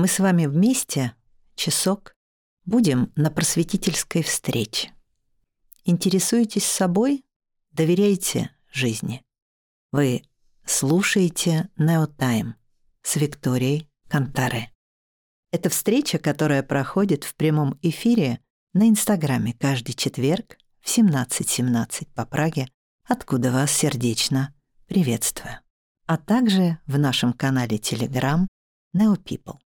Мы с вами вместе часок будем на просветительской встрече. Интересуетесь собой? Доверяете жизни? Вы слушаете Неотайм с Викторией Кантаре. Это встреча, которая проходит в прямом эфире на Инстаграме каждый четверг в 17.17 по Праге, откуда вас сердечно приветствую. А также в нашем канале Telegram Neo People.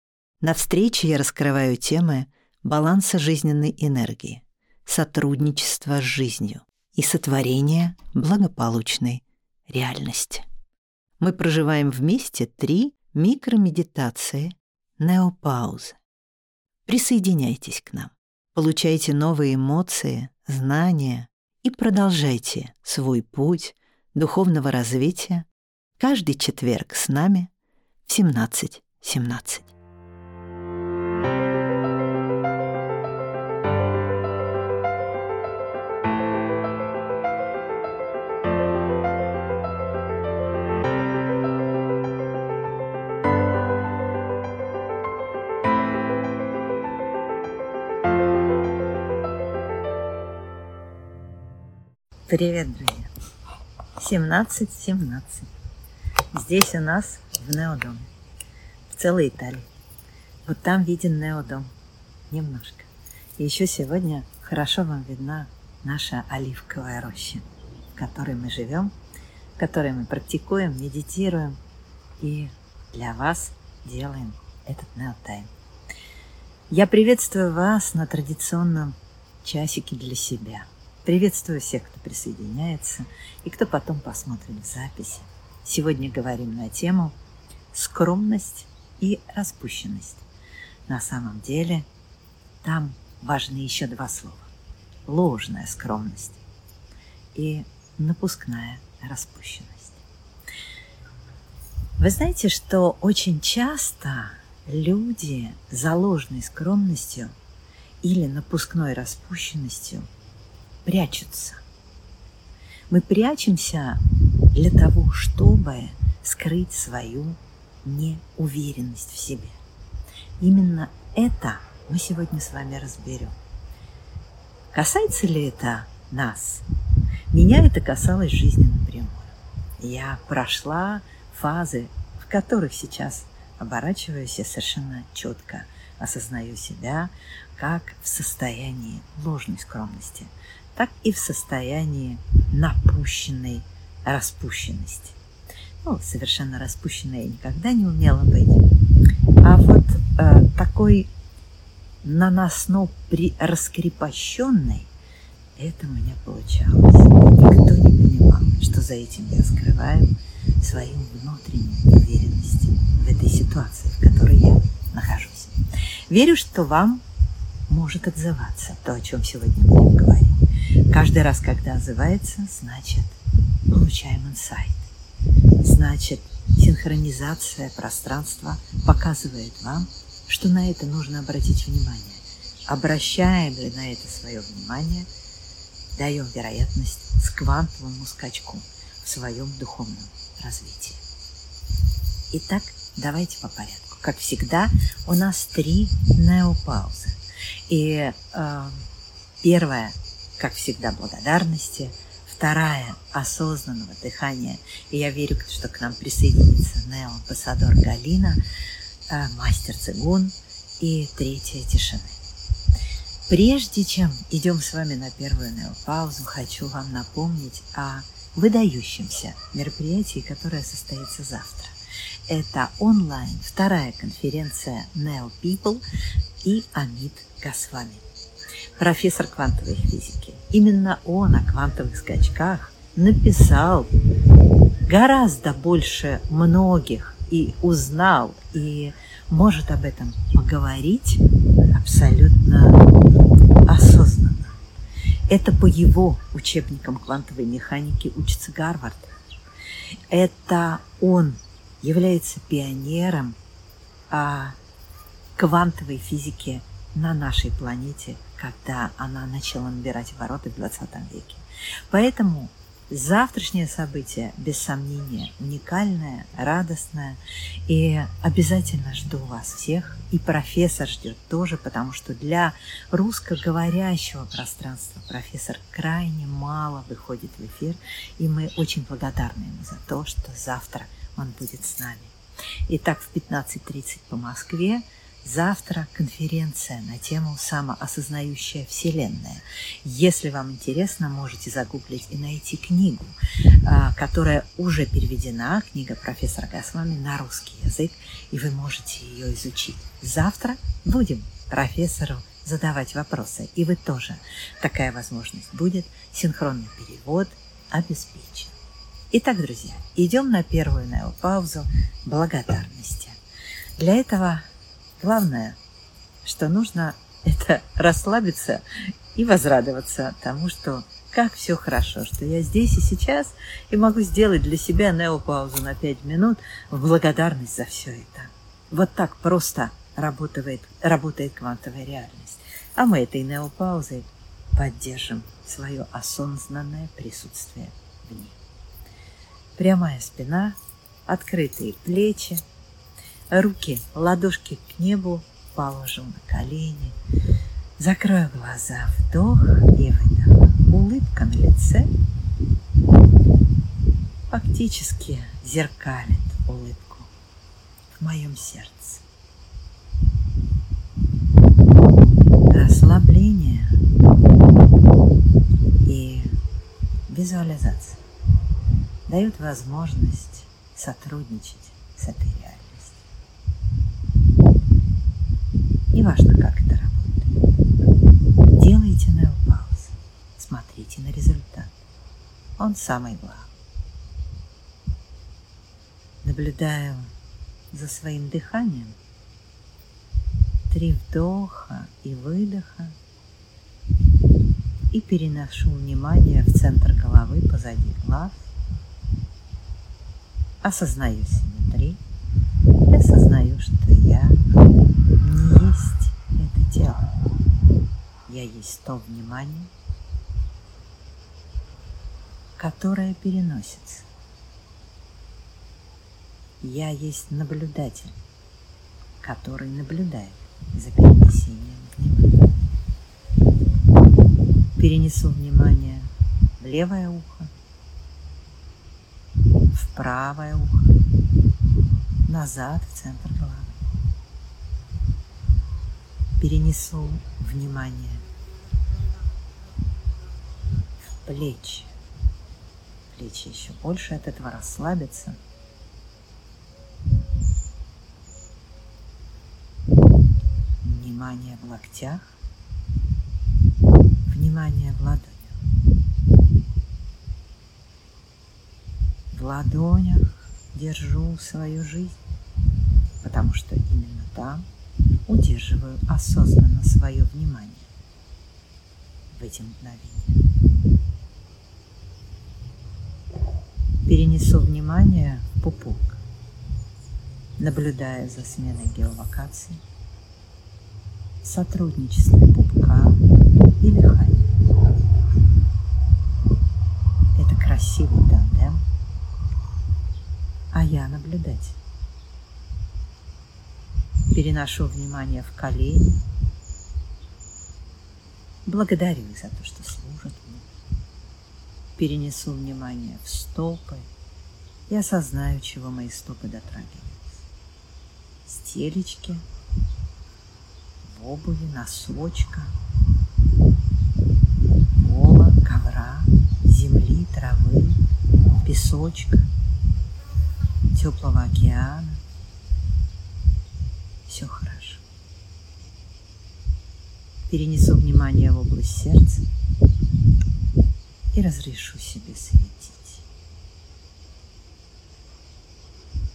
На встрече я раскрываю темы баланса жизненной энергии, сотрудничества с жизнью и сотворения благополучной реальности. Мы проживаем вместе три микромедитации неопаузы. Присоединяйтесь к нам, получайте новые эмоции, знания и продолжайте свой путь духовного развития каждый четверг с нами в 17.17. 17. Привет, друзья! 17.17. Здесь у нас в Неодом, в целой Италии. Вот там виден Неодом немножко. И еще сегодня хорошо вам видна наша оливковая роща, в которой мы живем, в которой мы практикуем, медитируем и для вас делаем этот Неотайм. Я приветствую вас на традиционном часике для себя – Приветствую всех, кто присоединяется и кто потом посмотрит записи. Сегодня говорим на тему скромность и распущенность. На самом деле там важны еще два слова. Ложная скромность и напускная распущенность. Вы знаете, что очень часто люди за ложной скромностью или напускной распущенностью – прячутся. Мы прячемся для того, чтобы скрыть свою неуверенность в себе. Именно это мы сегодня с вами разберем. Касается ли это нас? Меня это касалось жизни напрямую. Я прошла фазы, в которых сейчас оборачиваюсь я совершенно четко осознаю себя как в состоянии ложной скромности – так и в состоянии напущенной распущенности. Ну, совершенно распущенной я никогда не умела быть. А вот э, такой наносно при раскрепощенной это у меня получалось. Никто не понимал, что за этим я скрываю свою внутреннюю уверенность в этой ситуации, в которой я нахожусь. Верю, что вам может отзываться то, о чем сегодня будем говорить. Каждый раз, когда отзывается, значит, получаем инсайт. Значит, синхронизация пространства показывает вам, что на это нужно обратить внимание. Обращаем ли на это свое внимание, даем вероятность с квантовому скачку в своем духовном развитии. Итак, давайте по порядку. Как всегда, у нас три неопаузы. И э, первая как всегда, благодарности. Вторая – осознанного дыхания. И я верю, что к нам присоединится нео-амбассадор Галина, э, мастер цигун. И третья – тишины. Прежде чем идем с вами на первую неопаузу, хочу вам напомнить о выдающемся мероприятии, которое состоится завтра. Это онлайн вторая конференция Neo People и Амид Гасвами профессор квантовой физики. Именно он о квантовых скачках написал гораздо больше многих и узнал, и может об этом поговорить абсолютно осознанно. Это по его учебникам квантовой механики учится Гарвард. Это он является пионером а, квантовой физики на нашей планете, когда она начала набирать обороты в 20 веке. Поэтому Завтрашнее событие, без сомнения, уникальное, радостное. И обязательно жду вас всех. И профессор ждет тоже, потому что для русскоговорящего пространства профессор крайне мало выходит в эфир. И мы очень благодарны ему за то, что завтра он будет с нами. Итак, в 15.30 по Москве Завтра конференция на тему «Самоосознающая Вселенная». Если вам интересно, можете загуглить и найти книгу, а, которая уже переведена, книга профессора Гасвами на русский язык, и вы можете ее изучить. Завтра будем профессору задавать вопросы, и вы тоже. Такая возможность будет. Синхронный перевод обеспечен. Итак, друзья, идем на первую неопаузу благодарности. Для этого Главное, что нужно это расслабиться и возрадоваться тому, что как все хорошо, что я здесь и сейчас и могу сделать для себя неопаузу на 5 минут в благодарность за все это. Вот так просто работает, работает квантовая реальность. А мы этой неопаузой поддержим свое осознанное присутствие в ней. Прямая спина, открытые плечи – руки, ладошки к небу, положу на колени, закрою глаза, вдох и выдох. Улыбка на лице фактически зеркалит улыбку в моем сердце. Расслабление и визуализация дают возможность сотрудничать с этой реальностью. Неважно, как это работает. Делайте неопауз. Смотрите на результат. Он самый главный. Наблюдаю за своим дыханием. Три вдоха и выдоха. И переношу внимание в центр головы позади глаз. Осознаю внутри. И осознаю, что я есть это тело. Я есть то внимание, которое переносится. Я есть наблюдатель, который наблюдает за перенесением внимания. Перенесу внимание в левое ухо, в правое ухо, назад в центр головы перенесу внимание в плечи. Плечи еще больше от этого расслабятся. Внимание в локтях, внимание в ладонях. В ладонях держу свою жизнь, потому что именно там удерживаю осознанно свое внимание в эти мгновения. Перенесу внимание в пупок, наблюдая за сменой геолокации, сотрудничестве пупка и дыхания. Это красивый тандем, а я наблюдатель переношу внимание в колени. Благодарю их за то, что служат мне. Перенесу внимание в стопы и осознаю, чего мои стопы дотрагиваются. Стелечки, в обуви, носочка, пола, ковра, земли, травы, песочка, теплого океана, все хорошо. Перенесу внимание в область сердца и разрешу себе светить.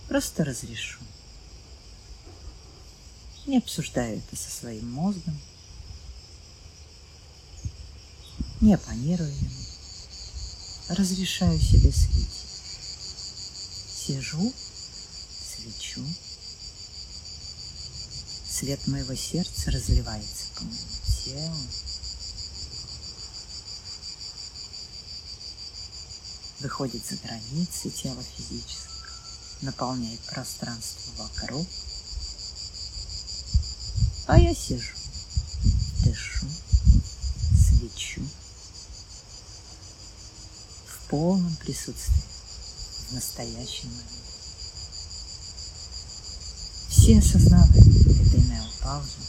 Просто разрешу. Не обсуждаю это со своим мозгом, не оппонирую ему, разрешаю себе светить. Сижу, свечу, Свет моего сердца разливается по моему телу. выходит за границы тела физического, наполняет пространство вокруг. А я сижу, дышу, свечу в полном присутствии в настоящем моменте. Все осознавают этой неопаузу,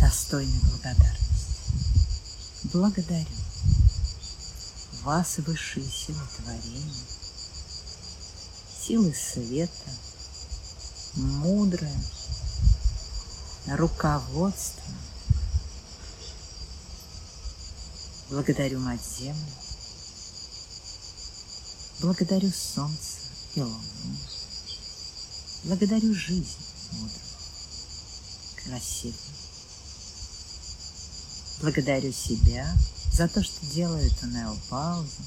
достойной благодарности. Благодарю вас, высшие силы творения, силы света, мудрое руководство. Благодарю Мать Землю, благодарю Солнце и Луну, благодарю жизнь мудрую, красивую. Благодарю себя за то, что делаю эту неопаузу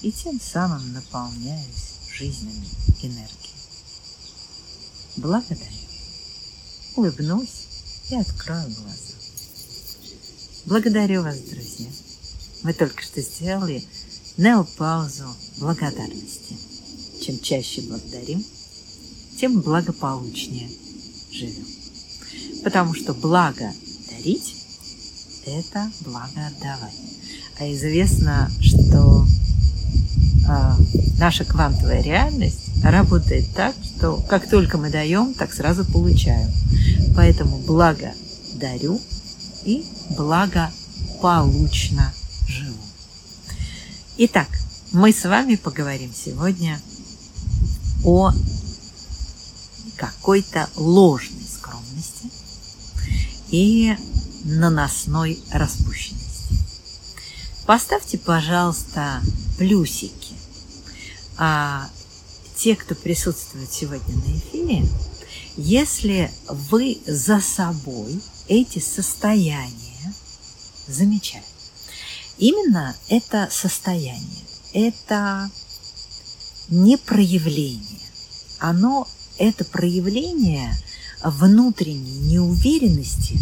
и тем самым наполняюсь жизненной энергией. Благодарю. Улыбнусь и открою глаза. Благодарю вас, друзья. Мы только что сделали неопаузу благодарности. Чем чаще благодарим, тем благополучнее живем. Потому что благо дарить – это благо отдавать. А известно, что э, наша квантовая реальность работает так, что как только мы даем, так сразу получаем. Поэтому благо дарю и благополучно живу. Итак, мы с вами поговорим сегодня о какой-то ложной скромности и наносной распущенности. Поставьте, пожалуйста, плюсики. А те, кто присутствует сегодня на эфире, если вы за собой эти состояния замечаете. Именно это состояние, это не проявление, оно, это проявление внутренней неуверенности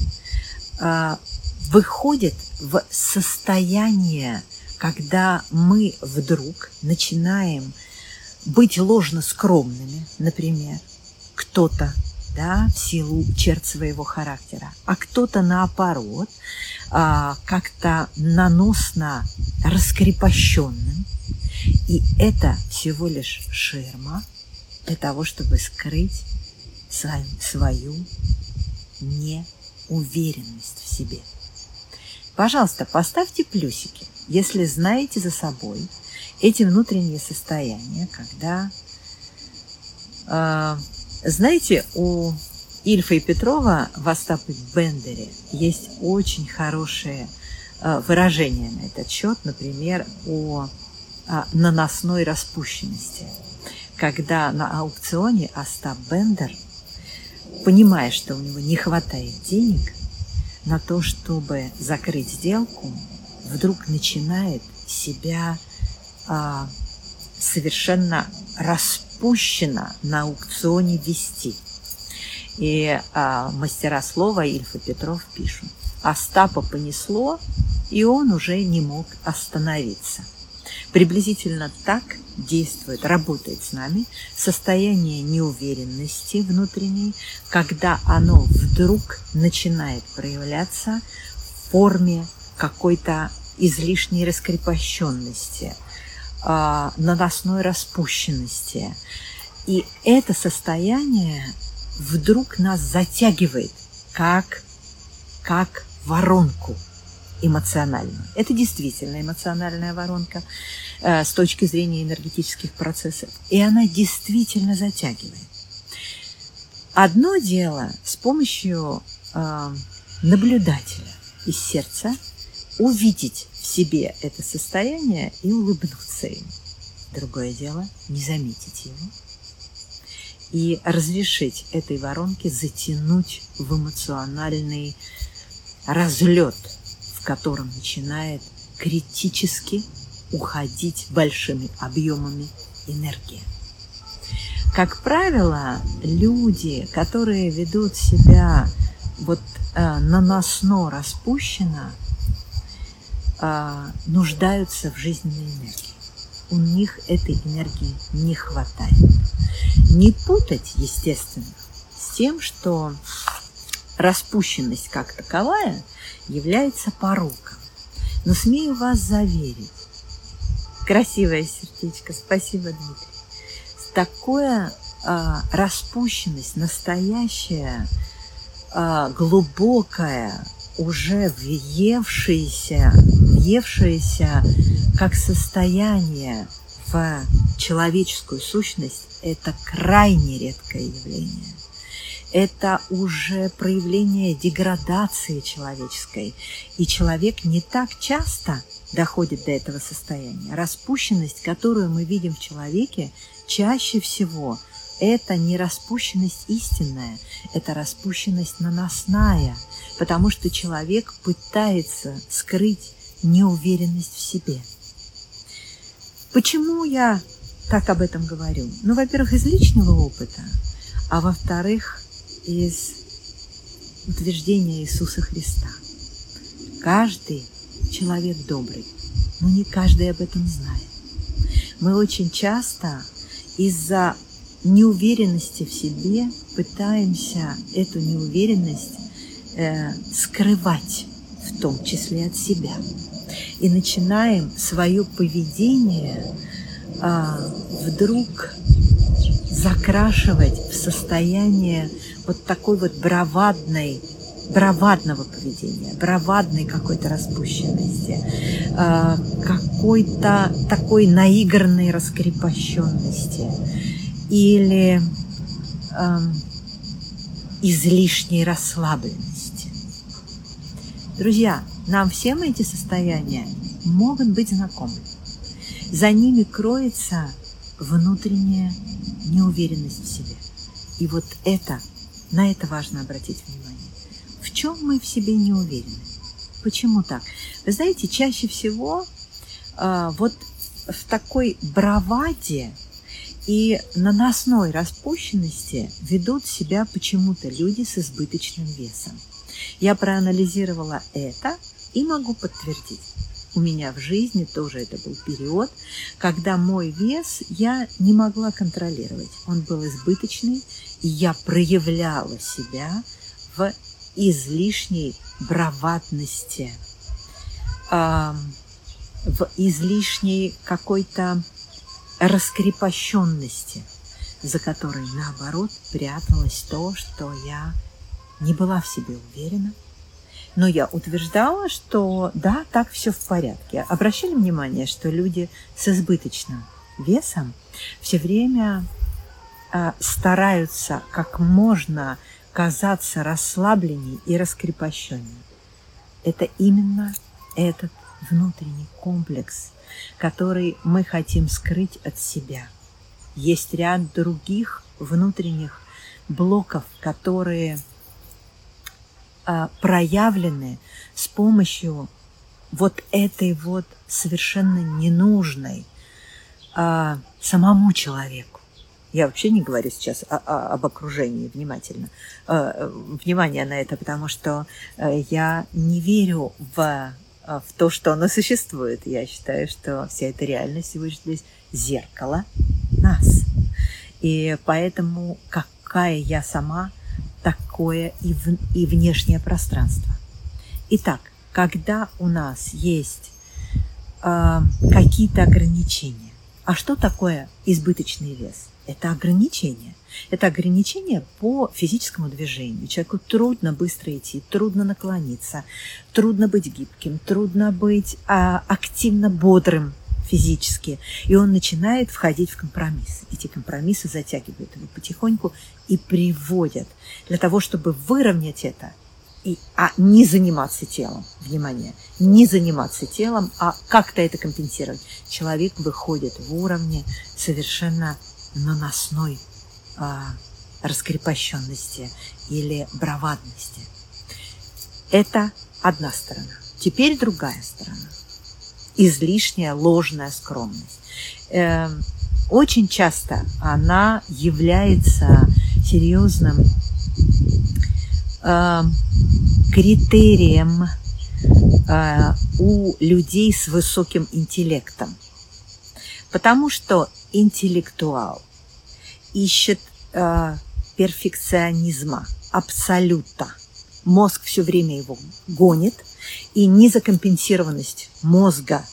э, выходит в состояние, когда мы вдруг начинаем быть ложно скромными, например, кто-то, да, в силу черт своего характера, а кто-то наоборот, а, как-то наносно раскрепощенным. И это всего лишь ширма для того, чтобы скрыть свою неуверенность в себе. Пожалуйста, поставьте плюсики, если знаете за собой эти внутренние состояния, когда э, знаете, у Ильфа и Петрова в Остапе Бендере есть очень хорошее э, выражение на этот счет, например, о наносной распущенности. Когда на аукционе Остап Бендер, понимая, что у него не хватает денег на то, чтобы закрыть сделку, вдруг начинает себя а, совершенно запущено на аукционе вести. И а, мастера слова Ильф и Петров пишут. Остапа понесло, и он уже не мог остановиться. Приблизительно так действует, работает с нами состояние неуверенности внутренней, когда оно вдруг начинает проявляться в форме какой-то излишней раскрепощенности – а, наносной распущенности. И это состояние вдруг нас затягивает, как, как воронку эмоциональную. Это действительно эмоциональная воронка э, с точки зрения энергетических процессов. И она действительно затягивает. Одно дело с помощью э, наблюдателя из сердца увидеть в себе это состояние и улыбнуться им. Другое дело – не заметить его и разрешить этой воронке затянуть в эмоциональный разлет, в котором начинает критически уходить большими объемами энергии. Как правило, люди, которые ведут себя вот э, наносно распущенно, а, нуждаются в жизненной энергии. У них этой энергии не хватает. Не путать, естественно, с тем, что распущенность как таковая является пороком. Но смею вас заверить, красивое сердечко, спасибо, Дмитрий, такое а, распущенность, настоящая, а, глубокая, уже въевшаяся, въевшаяся как состояние в человеческую сущность, это крайне редкое явление. Это уже проявление деградации человеческой. И человек не так часто доходит до этого состояния. Распущенность, которую мы видим в человеке, чаще всего это не распущенность истинная, это распущенность наносная, потому что человек пытается скрыть неуверенность в себе. Почему я так об этом говорю? Ну, во-первых, из личного опыта, а во-вторых, из утверждения Иисуса Христа. Каждый человек добрый, но не каждый об этом знает. Мы очень часто из-за неуверенности в себе пытаемся эту неуверенность э, скрывать, в том числе от себя. И начинаем свое поведение э, вдруг закрашивать в состояние вот такой вот бравадной бравадного поведения, бравадной какой-то распущенности, э, какой-то такой наигранной раскрепощенности или э, излишней расслабленности. Друзья, нам всем эти состояния могут быть знакомы. За ними кроется внутренняя неуверенность в себе. И вот это, на это важно обратить внимание в чем мы в себе не уверены. Почему так? Вы знаете, чаще всего э, вот в такой браваде и наносной распущенности ведут себя почему-то люди с избыточным весом. Я проанализировала это и могу подтвердить. У меня в жизни тоже это был период, когда мой вес я не могла контролировать. Он был избыточный, и я проявляла себя в излишней браватности, в излишней какой-то раскрепощенности, за которой, наоборот, пряталось то, что я не была в себе уверена. Но я утверждала, что да, так все в порядке. Обращали внимание, что люди с избыточным весом все время а, стараются как можно казаться расслабленней и раскрепощенней. Это именно этот внутренний комплекс, который мы хотим скрыть от себя. Есть ряд других внутренних блоков, которые проявлены с помощью вот этой вот совершенно ненужной а, самому человеку я вообще не говорю сейчас о, о, об окружении внимательно. Э, внимание на это, потому что э, я не верю в, э, в то, что оно существует. Я считаю, что вся эта реальность всего лишь зеркало нас. И поэтому какая я сама, такое и, в, и внешнее пространство. Итак, когда у нас есть э, какие-то ограничения, а что такое избыточный вес? это ограничение. Это ограничение по физическому движению. Человеку трудно быстро идти, трудно наклониться, трудно быть гибким, трудно быть а, активно бодрым физически. И он начинает входить в компромиссы. Эти компромиссы затягивают его потихоньку и приводят для того, чтобы выровнять это, и, а не заниматься телом, внимание, не заниматься телом, а как-то это компенсировать. Человек выходит в уровне совершенно наносной а, раскрепощенности или бравадности. Это одна сторона. Теперь другая сторона. Излишняя ложная скромность. Э, очень часто она является серьезным э, критерием э, у людей с высоким интеллектом. Потому что интеллектуал ищет э, перфекционизма, абсолюта. Мозг все время его гонит, и незакомпенсированность мозга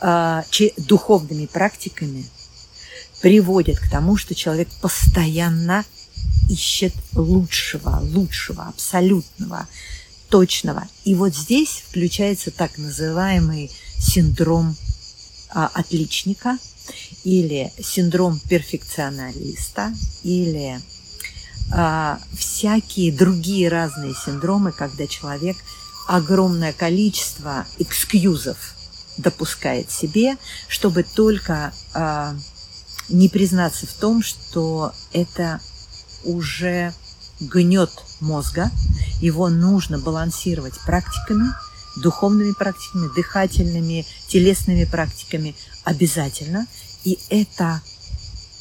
э, духовными практиками приводит к тому, что человек постоянно ищет лучшего, лучшего, абсолютного, точного. И вот здесь включается так называемый синдром а, отличника или синдром перфекционалиста или а, всякие другие разные синдромы, когда человек огромное количество экскьюзов допускает себе, чтобы только а, не признаться в том, что это уже гнет мозга, его нужно балансировать практиками, духовными практиками, дыхательными, телесными практиками обязательно. И это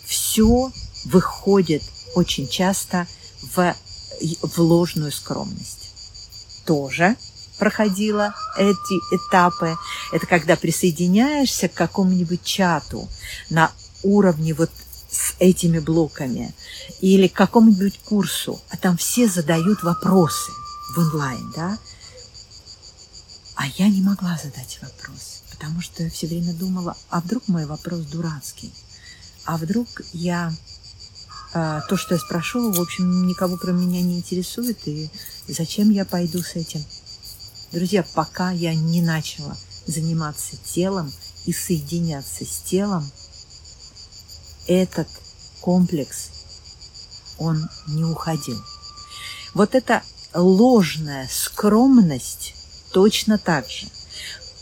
все выходит очень часто в, в ложную скромность. Тоже проходила эти этапы. Это когда присоединяешься к какому-нибудь чату на уровне вот с этими блоками или к какому-нибудь курсу, а там все задают вопросы в онлайн, да, а я не могла задать вопрос, потому что я все время думала, а вдруг мой вопрос дурацкий, а вдруг я а, то, что я спрошу, в общем, никого кроме меня не интересует, и зачем я пойду с этим? Друзья, пока я не начала заниматься телом и соединяться с телом, этот комплекс, он не уходил. Вот эта ложная скромность точно так же,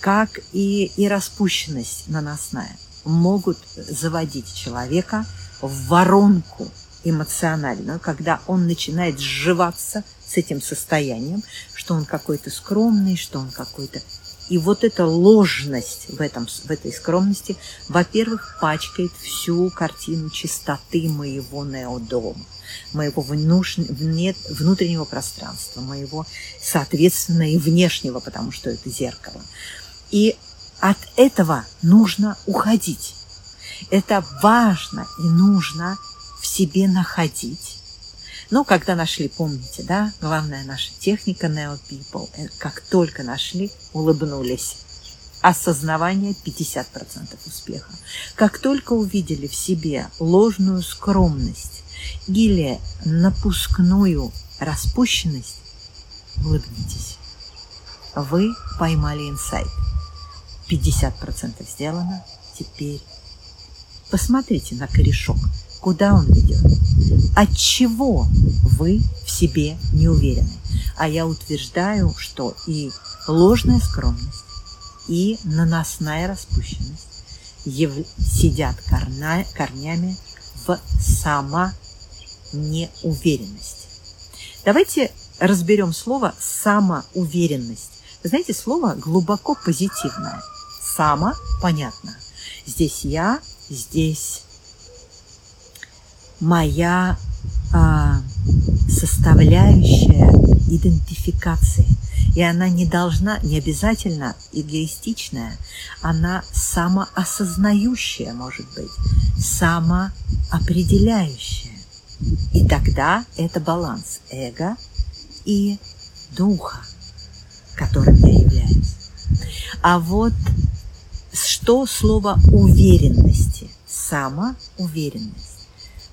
как и, и распущенность наносная, могут заводить человека в воронку эмоциональную, когда он начинает сживаться с этим состоянием, что он какой-то скромный, что он какой-то и вот эта ложность в, этом, в этой скромности, во-первых, пачкает всю картину чистоты моего неодома, моего внутреннего пространства, моего, соответственно, и внешнего, потому что это зеркало. И от этого нужно уходить. Это важно и нужно в себе находить но когда нашли, помните, да, главная наша техника Neo People, э, как только нашли, улыбнулись. Осознавание 50% успеха. Как только увидели в себе ложную скромность или напускную распущенность, улыбнитесь. Вы поймали инсайт. 50% сделано. Теперь посмотрите на корешок – Куда он ведет? От чего вы в себе не уверены? А я утверждаю, что и ложная скромность, и наносная распущенность сидят корна, корнями в самонеуверенности. Давайте разберем слово «самоуверенность». Вы знаете, слово глубоко позитивное. «Само» понятно. Здесь я, здесь моя а, составляющая идентификации. И она не должна, не обязательно эгоистичная, она самоосознающая может быть, самоопределяющая. И тогда это баланс эго и духа, которым я являюсь. А вот что слово уверенности? Самоуверенность.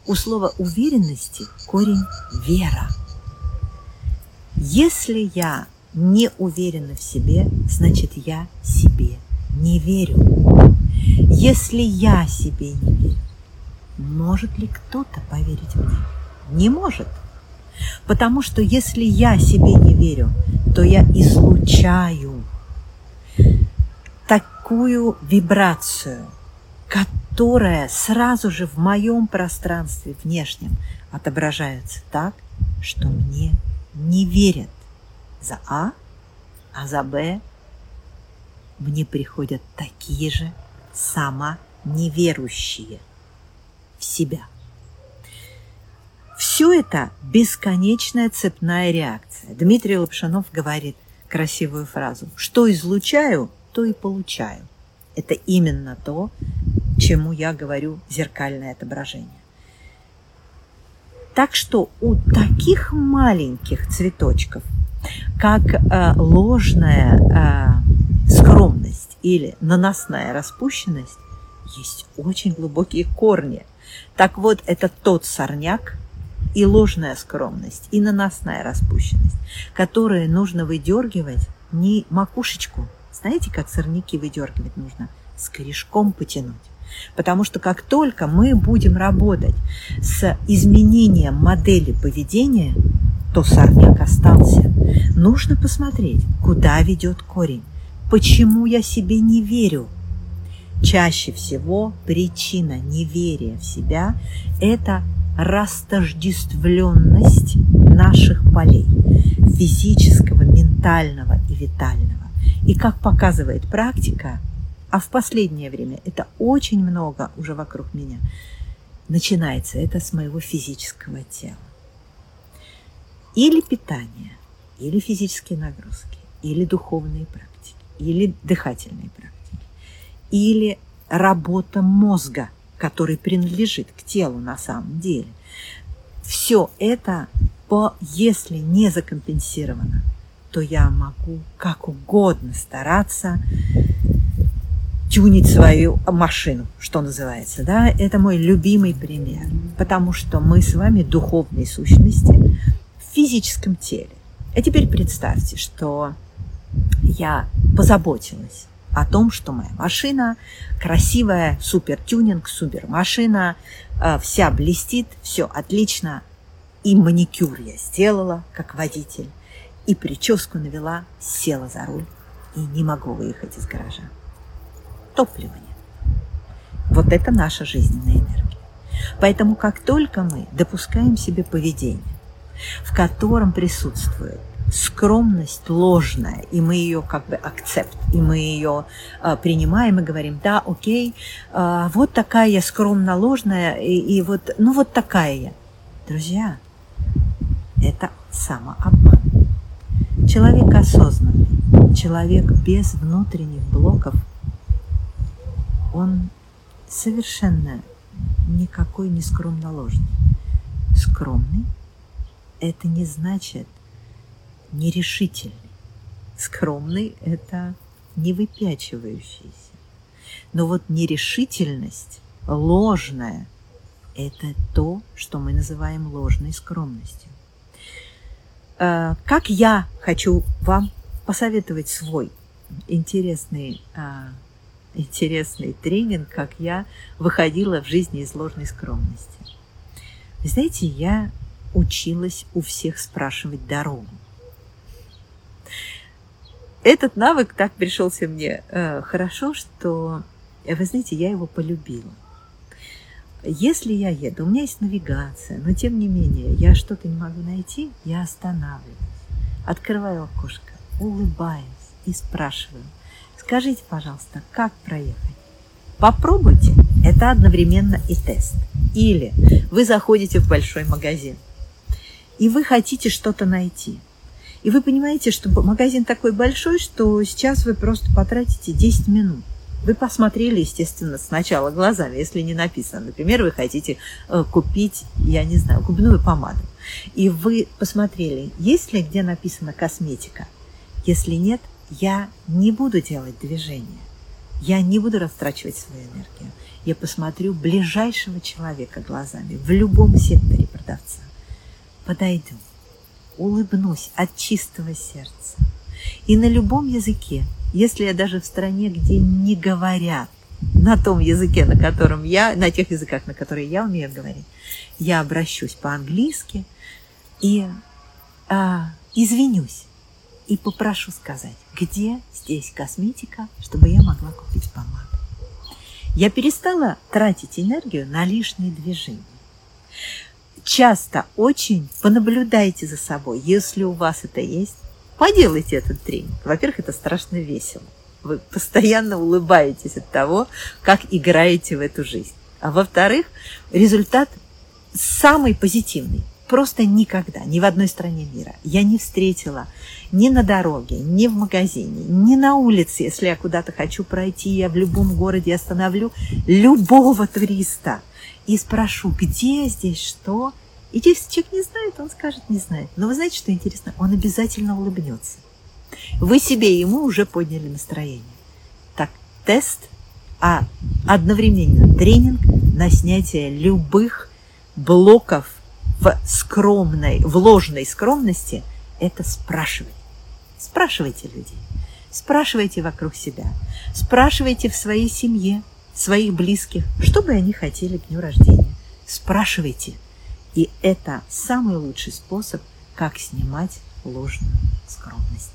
У слова уверенности корень вера. Если я не уверена в себе, значит я себе не верю. Если я себе не верю, может ли кто-то поверить мне? Не может. Потому что если я себе не верю, то я излучаю такую вибрацию, которая сразу же в моем пространстве внешнем отображается так, что мне не верят за А, а за Б мне приходят такие же сама неверующие в себя. Все это бесконечная цепная реакция. Дмитрий Лапшанов говорит, красивую фразу. Что излучаю, то и получаю. Это именно то, чему я говорю зеркальное отображение. Так что у таких маленьких цветочков, как э, ложная э, скромность или наносная распущенность, есть очень глубокие корни. Так вот, это тот сорняк и ложная скромность, и наносная распущенность, которые нужно выдергивать не макушечку. Знаете, как сорняки выдергивать нужно? С корешком потянуть. Потому что как только мы будем работать с изменением модели поведения, то сорняк остался. Нужно посмотреть, куда ведет корень. Почему я себе не верю? Чаще всего причина неверия в себя – это растождествленность наших полей – физического, ментального и витального. И как показывает практика, а в последнее время это очень много уже вокруг меня. Начинается это с моего физического тела. Или питание, или физические нагрузки, или духовные практики, или дыхательные практики, или работа мозга, который принадлежит к телу на самом деле. Все это, по, если не закомпенсировано, то я могу как угодно стараться тюнить свою машину, что называется. Да? Это мой любимый пример, потому что мы с вами духовные сущности в физическом теле. А теперь представьте, что я позаботилась о том, что моя машина красивая, супер тюнинг, супер машина, э, вся блестит, все отлично. И маникюр я сделала как водитель, и прическу навела, села за руль и не могу выехать из гаража топлива нет. Вот это наша жизненная энергия. Поэтому как только мы допускаем себе поведение, в котором присутствует скромность ложная, и мы ее как бы акцепт, и мы ее а, принимаем и говорим, да, окей, а, вот такая я скромно ложная, и, и вот, ну вот такая я. Друзья, это самообман. Человек осознанный, человек без внутренних блоков – он совершенно никакой не скромно ложный. Скромный – это не значит нерешительный. Скромный – это не выпячивающийся. Но вот нерешительность, ложная – это то, что мы называем ложной скромностью. А, как я хочу вам посоветовать свой интересный а, интересный тренинг, как я выходила в жизни из ложной скромности. Вы знаете, я училась у всех спрашивать дорогу. Этот навык так пришелся мне э, хорошо, что, э, вы знаете, я его полюбила. Если я еду, у меня есть навигация, но тем не менее я что-то не могу найти, я останавливаюсь, открываю окошко, улыбаюсь и спрашиваю – Скажите, пожалуйста, как проехать? Попробуйте. Это одновременно и тест. Или вы заходите в большой магазин, и вы хотите что-то найти. И вы понимаете, что магазин такой большой, что сейчас вы просто потратите 10 минут. Вы посмотрели, естественно, сначала глазами, если не написано. Например, вы хотите э, купить, я не знаю, губную помаду. И вы посмотрели, есть ли где написано косметика. Если нет, я не буду делать движения, я не буду растрачивать свою энергию. Я посмотрю ближайшего человека глазами в любом секторе продавца. Подойду, улыбнусь от чистого сердца. И на любом языке, если я даже в стране, где не говорят на том языке, на котором я, на тех языках, на которые я умею говорить, я обращусь по-английски и а, извинюсь и попрошу сказать, где здесь косметика, чтобы я могла купить помаду. Я перестала тратить энергию на лишние движения. Часто очень понаблюдайте за собой, если у вас это есть, поделайте этот тренинг. Во-первых, это страшно весело. Вы постоянно улыбаетесь от того, как играете в эту жизнь. А во-вторых, результат самый позитивный. Просто никогда, ни в одной стране мира я не встретила ни на дороге, ни в магазине, ни на улице, если я куда-то хочу пройти, я в любом городе остановлю любого туриста и спрошу, где здесь что. И если человек не знает, он скажет, не знает. Но вы знаете, что интересно? Он обязательно улыбнется. Вы себе ему уже подняли настроение. Так, тест, а одновременно тренинг на снятие любых блоков в скромной, в ложной скромности – это спрашивать. Спрашивайте людей, спрашивайте вокруг себя, спрашивайте в своей семье, своих близких, что бы они хотели к дню рождения. Спрашивайте. И это самый лучший способ, как снимать ложную скромность.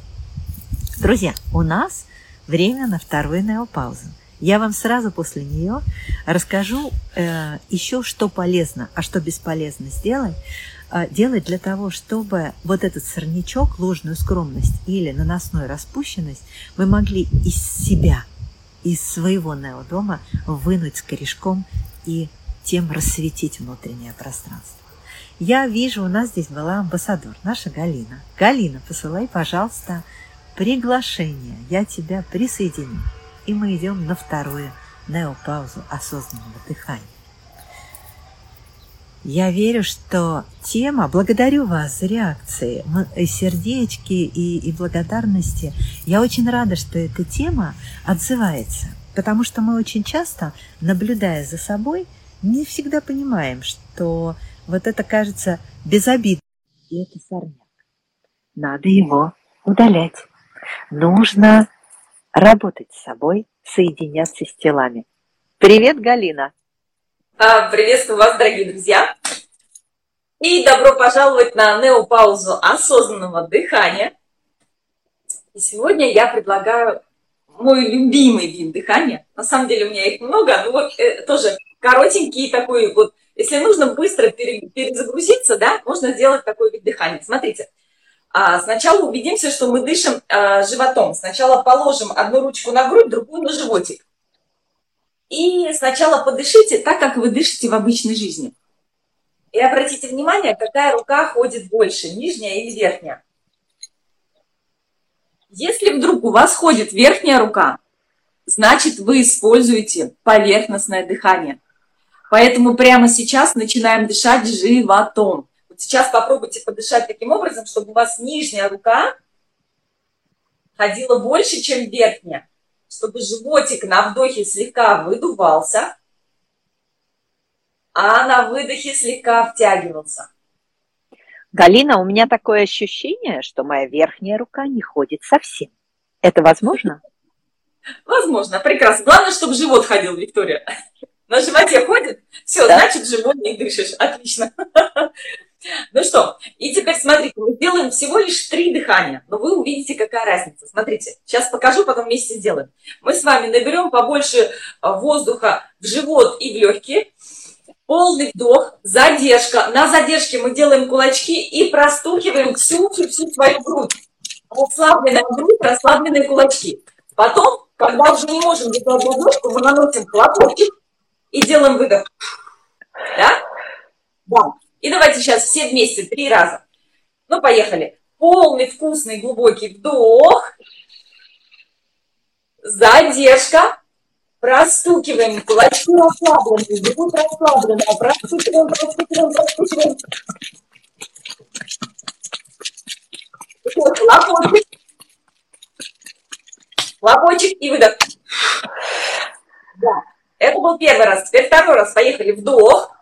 Друзья, у нас время на вторую неопаузу. Я вам сразу после нее расскажу э, еще, что полезно, а что бесполезно сделать, э, делать для того, чтобы вот этот сорнячок, ложную скромность или наносную распущенность мы могли из себя, из своего неодома вынуть с корешком и тем рассветить внутреннее пространство. Я вижу, у нас здесь была амбассадор, наша Галина. Галина, посылай, пожалуйста, приглашение. Я тебя присоединю и мы идем на вторую неопаузу осознанного дыхания. Я верю, что тема, благодарю вас за реакции, сердечки и, и благодарности. Я очень рада, что эта тема отзывается, потому что мы очень часто, наблюдая за собой, не всегда понимаем, что вот это кажется безобидным. И это сорняк. Надо его удалять. Нужно работать с собой, соединяться с телами. Привет, Галина! А, приветствую вас, дорогие друзья! И добро пожаловать на неопаузу осознанного дыхания. И сегодня я предлагаю мой любимый вид дыхания. На самом деле у меня их много, но вот э, тоже коротенький такой вот. Если нужно быстро перезагрузиться, да, можно сделать такой вид дыхания. Смотрите, сначала убедимся, что мы дышим а, животом. Сначала положим одну ручку на грудь, другую на животик. И сначала подышите так, как вы дышите в обычной жизни. И обратите внимание, какая рука ходит больше, нижняя или верхняя. Если вдруг у вас ходит верхняя рука, значит вы используете поверхностное дыхание. Поэтому прямо сейчас начинаем дышать животом сейчас попробуйте подышать таким образом, чтобы у вас нижняя рука ходила больше, чем верхняя, чтобы животик на вдохе слегка выдувался, а на выдохе слегка втягивался. Галина, у меня такое ощущение, что моя верхняя рука не ходит совсем. Это возможно? Возможно, прекрасно. Главное, чтобы живот ходил, Виктория. На животе ходит? Все, да? значит, живот не дышишь. Отлично. Ну что, и теперь смотрите, мы сделаем всего лишь три дыхания, но вы увидите, какая разница. Смотрите, сейчас покажу, потом вместе сделаем. Мы с вами наберем побольше а, воздуха в живот и в легкие. Полный вдох, задержка. На задержке мы делаем кулачки и простукиваем всю-всю свою грудь. Расслабленная грудь, расслабленные кулачки. Потом, когда уже не можем делать ладошку, мы наносим хлопочек и делаем выдох. Да? Да. И давайте сейчас все вместе три раза. Ну, поехали. Полный, вкусный, глубокий вдох. Задержка. Простукиваем. Кулачки расслабленные, грудь расслабленная. Простукиваем, простукиваем, простукиваем. Лопочек. Лопочек и выдох. Да. Это был первый раз. Теперь второй раз. Поехали. Вдох.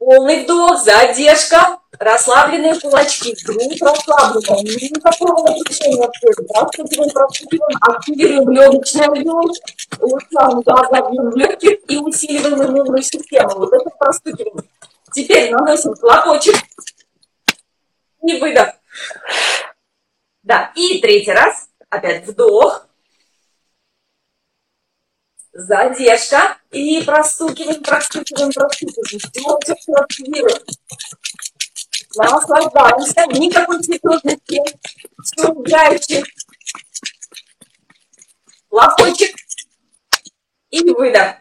Полный вдох, задержка, расслабленные кулачки, грудь расслабленная, никакого напряжения вообще. Простукиваем, простукиваем, активируем легочный объем, улучшаем объем легких и усиливаем иммунную систему. Вот это простукиваем. Теперь наносим хлопочек и выдох. Да, и третий раз. Опять вдох, задержка и простукиваем, простукиваем, простукиваем. Все, все активируем. Наслаждаемся, никакой цветочности, все играющих. Лопочек и выдох.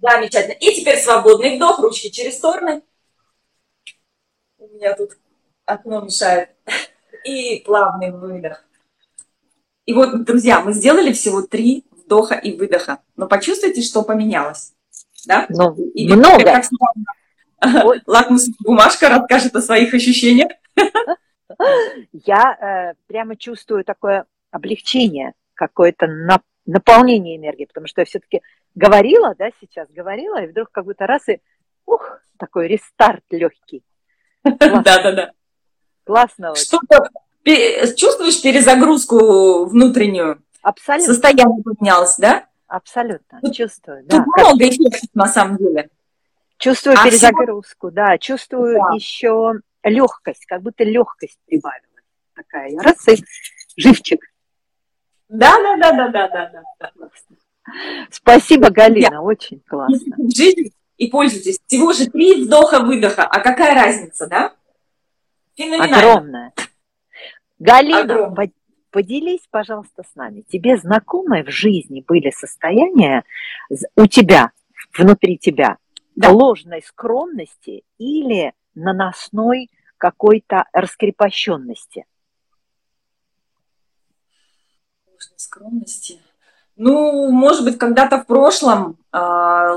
Замечательно. И теперь свободный вдох, ручки через стороны. У меня тут окно мешает. И плавный выдох. И вот, друзья, мы сделали всего три вдоха и выдоха. Но почувствуйте, что поменялось. Да? Ну, и много. Как вот. Лакмус бумажка расскажет о своих ощущениях. Я э, прямо чувствую такое облегчение, какое-то на, наполнение энергии, потому что я все-таки говорила, да, сейчас говорила, и вдруг как будто раз и, ух, такой рестарт легкий. Да-да-да. Классно. Что-то чувствуешь перезагрузку внутреннюю? Абсолютно. Состояние поменялось, да? Абсолютно, тут, чувствую. Тут да, много как... эффектов на самом деле. Чувствую а перезагрузку, всего... да, чувствую да. еще легкость, как будто легкость прибавилась такая. Раз и живчик. Да, да, да, да, да, да, да. Спасибо, Галина, Я... очень классно. Жизнь и пользуйтесь. Всего же три вдоха-выдоха. А какая разница, да? Огромная. Галина, Огромная. Поделись, пожалуйста, с нами. Тебе знакомые в жизни были состояния у тебя, внутри тебя, да. ложной скромности или наносной какой-то раскрепощенности? Ложной скромности. Ну, может быть, когда-то в прошлом э,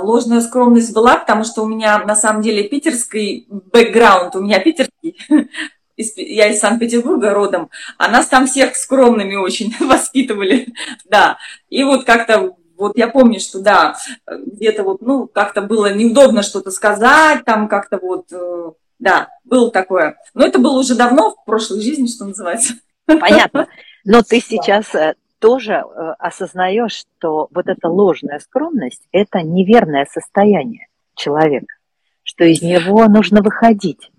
ложная скромность была, потому что у меня на самом деле питерский бэкграунд, у меня питерский, я из Санкт-Петербурга родом, а нас там всех скромными очень воспитывали, да. И вот как-то, вот я помню, что да, где-то вот, ну, как-то было неудобно что-то сказать, там как-то вот, э, да, было такое. Но это было уже давно, в прошлой жизни, что называется. Понятно. Но ты сейчас э, тоже э, осознаешь, что вот эта ложная скромность – это неверное состояние человека, что из него нужно выходить.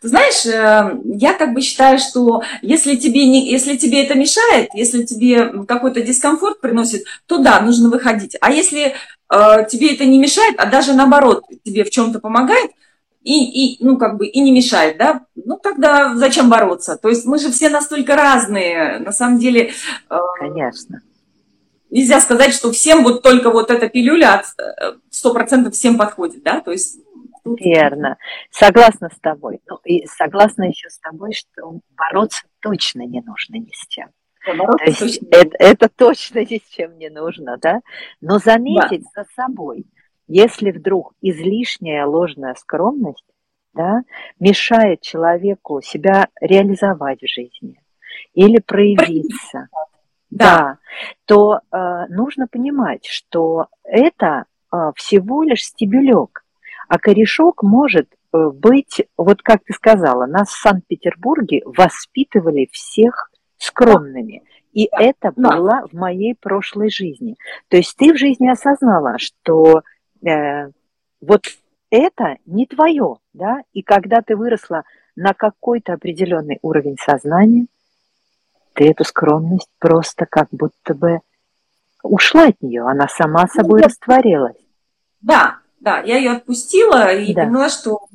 Ты знаешь, э, я как бы считаю, что если тебе, не, если тебе это мешает, если тебе какой-то дискомфорт приносит, то да, нужно выходить. А если э, тебе это не мешает, а даже наоборот тебе в чем-то помогает, и, и, ну, как бы, и не мешает, да, ну, тогда зачем бороться? То есть мы же все настолько разные, на самом деле. Э, Конечно. Нельзя сказать, что всем вот только вот эта пилюля от э, сто процентов всем подходит, да, то есть... Верно. Согласна с тобой. Ну, и согласна еще с тобой, что бороться точно не нужно ни с чем. То есть это, это точно ни с чем не нужно, да? Но заметить да. за собой – если вдруг излишняя ложная скромность да, мешает человеку себя реализовать в жизни или проявиться, да. да, то э, нужно понимать, что это э, всего лишь стебелек, а корешок может э, быть, вот как ты сказала, нас в Санкт-Петербурге воспитывали всех скромными. И это было в моей прошлой жизни. То есть ты в жизни осознала, что э, вот это не твое, да, и когда ты выросла на какой-то определенный уровень сознания, ты эту скромность просто как будто бы ушла от нее, она сама собой ну, растворилась. Да, да, я ее отпустила и да. поняла, что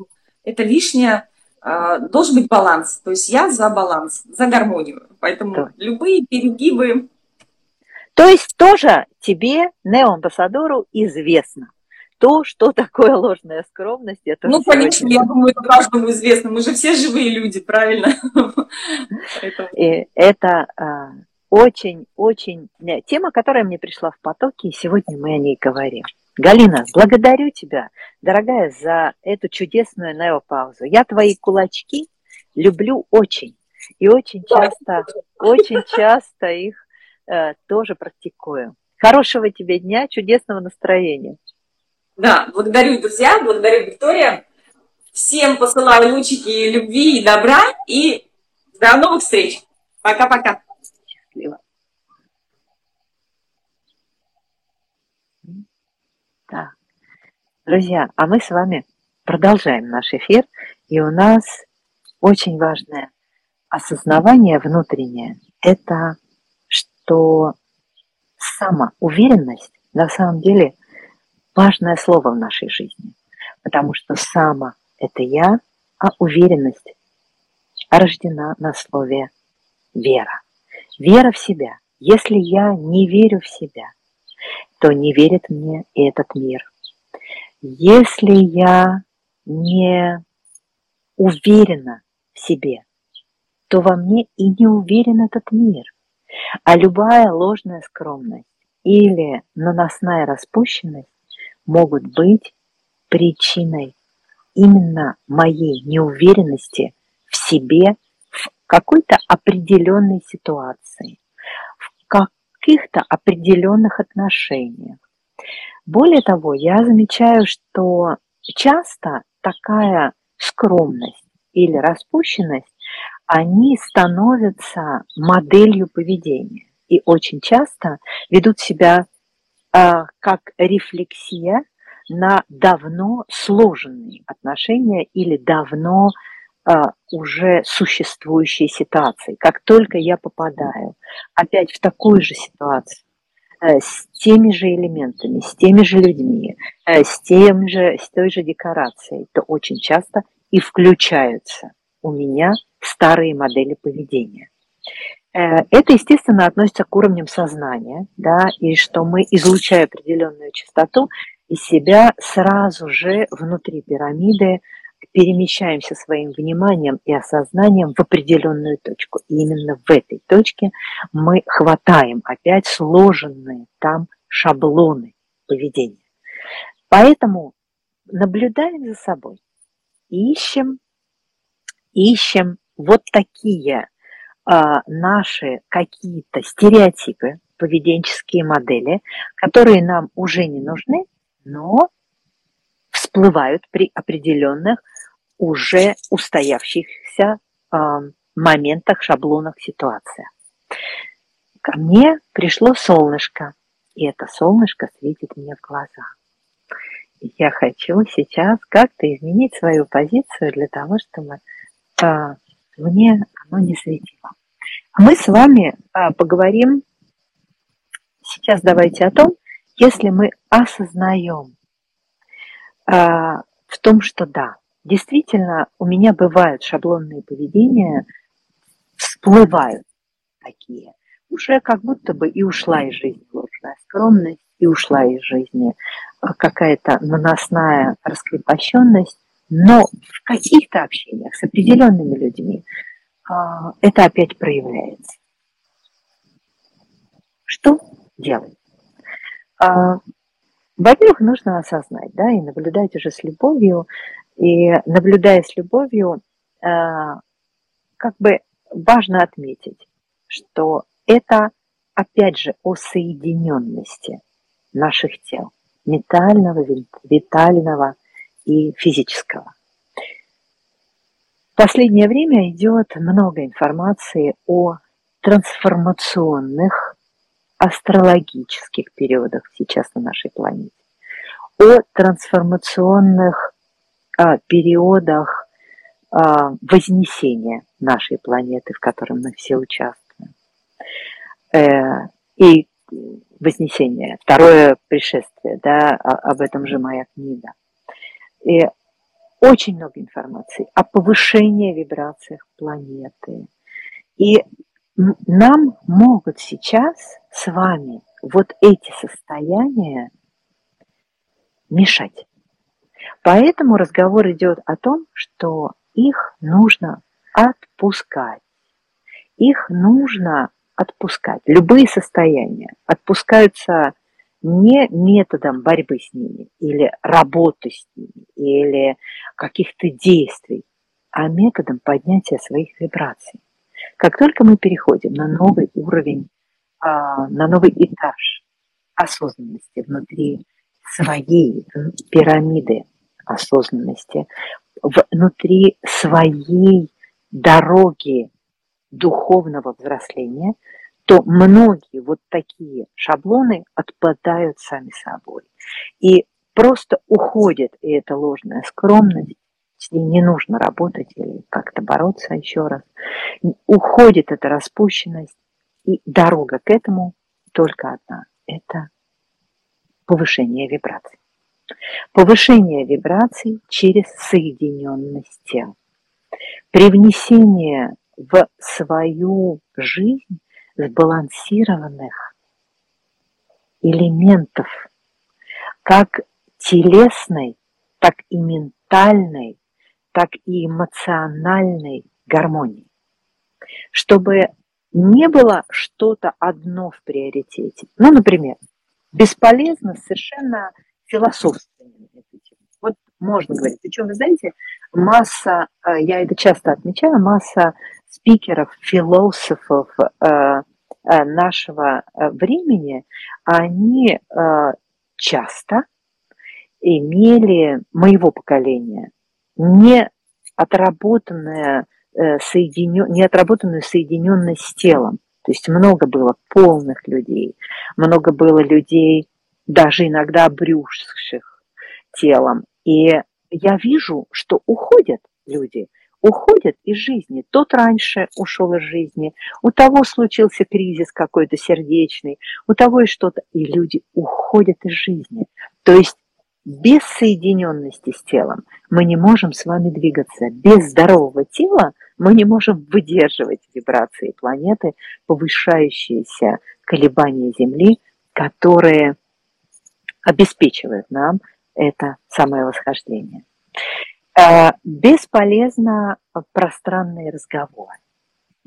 это лишнее, э, должен быть баланс. То есть я за баланс, за гармонию. Поэтому да. любые перегибы. То есть тоже тебе, неоамбассадору, известно, то, что такое ложная скромность. Это ну, конечно, я думаю, это каждому известно. Мы же все живые люди, правильно? Это очень-очень а, тема, которая мне пришла в потоке, и сегодня мы о ней говорим. Галина, благодарю тебя, дорогая, за эту чудесную неопаузу. Я твои кулачки люблю очень. И очень часто, очень часто их э, тоже практикую. Хорошего тебе дня, чудесного настроения. Да, благодарю, друзья, благодарю, Виктория. Всем посылаю лучики любви и добра. И до новых встреч. Пока-пока. Счастливо. Так. Друзья, а мы с вами продолжаем наш эфир. И у нас очень важное осознавание внутреннее. Это что самоуверенность на самом деле – важное слово в нашей жизни, потому что само – это я, а уверенность рождена на слове вера. Вера в себя. Если я не верю в себя, то не верит мне и этот мир. Если я не уверена в себе, то во мне и не уверен этот мир. А любая ложная скромность или наносная распущенность могут быть причиной именно моей неуверенности в себе в какой-то определенной ситуации, в каких-то определенных отношениях. Более того, я замечаю, что часто такая скромность или распущенность, они становятся моделью поведения и очень часто ведут себя э, как рефлексия на давно сложенные отношения или давно э, уже существующие ситуации. Как только я попадаю опять в такую же ситуацию, с теми же элементами, с теми же людьми, э, с, тем же, с той же декорацией, то очень часто и включаются у меня старые модели поведения. Э, это, естественно, относится к уровням сознания, да, и что мы, излучая определенную частоту, из себя сразу же внутри пирамиды перемещаемся своим вниманием и осознанием в определенную точку. И именно в этой точке мы хватаем опять сложенные там шаблоны поведения. Поэтому наблюдаем за собой, ищем, ищем вот такие а, наши какие-то стереотипы, поведенческие модели, которые нам уже не нужны, но всплывают при определенных уже устоявшихся э, моментах, шаблонах, ситуациях. Ко мне пришло солнышко, и это солнышко светит мне в глаза. я хочу сейчас как-то изменить свою позицию для того, чтобы э, мне оно не светило. Мы с вами э, поговорим сейчас давайте о том, если мы осознаем в том, что да, действительно у меня бывают шаблонные поведения, всплывают такие, уже как будто бы и ушла из жизни ложная скромность, и ушла из жизни а, какая-то наносная раскрепощенность, но в каких-то общениях с определенными людьми э, это опять проявляется. Что делать? Во-первых, нужно осознать, да, и наблюдать уже с любовью, и наблюдая с любовью, а, как бы важно отметить, что это, опять же, о соединенности наших тел, ментального, витального и физического. В последнее время идет много информации о трансформационных астрологических периодах сейчас на нашей планете, о трансформационных а, периодах а, вознесения нашей планеты, в котором мы все участвуем. Э, и вознесение, второе пришествие, да, об этом же моя книга. И очень много информации о повышении вибрациях планеты. И нам могут сейчас с вами вот эти состояния мешать. Поэтому разговор идет о том, что их нужно отпускать. Их нужно отпускать. Любые состояния отпускаются не методом борьбы с ними или работы с ними или каких-то действий, а методом поднятия своих вибраций. Как только мы переходим на новый уровень, а, на новый этаж осознанности внутри своей пирамиды осознанности, внутри своей дороги духовного взросления, то многие вот такие шаблоны отпадают сами собой. И просто уходит и эта ложная скромность, с ней не нужно работать или как-то бороться еще раз. Уходит эта распущенность, и дорога к этому только одна – это повышение вибраций. Повышение вибраций через соединенность тел. Привнесение в свою жизнь сбалансированных элементов, как телесной, так и ментальной, так и эмоциональной гармонии. Чтобы не было что-то одно в приоритете. Ну, например, бесполезно совершенно философствовать Вот можно говорить. Причем, вы знаете, масса, э, я это часто отмечаю, масса спикеров, философов э, э, нашего времени, они часто имели моего поколения не отработанное соединен, не отработанную соединенность с телом. То есть много было полных людей, много было людей, даже иногда обрюзших телом. И я вижу, что уходят люди, уходят из жизни. Тот раньше ушел из жизни, у того случился кризис какой-то сердечный, у того и что-то, и люди уходят из жизни. То есть без соединенности с телом мы не можем с вами двигаться. Без здорового тела мы не можем выдерживать вибрации планеты, повышающиеся колебания Земли, которые обеспечивают нам это самое восхождение. Э, бесполезно пространные разговоры.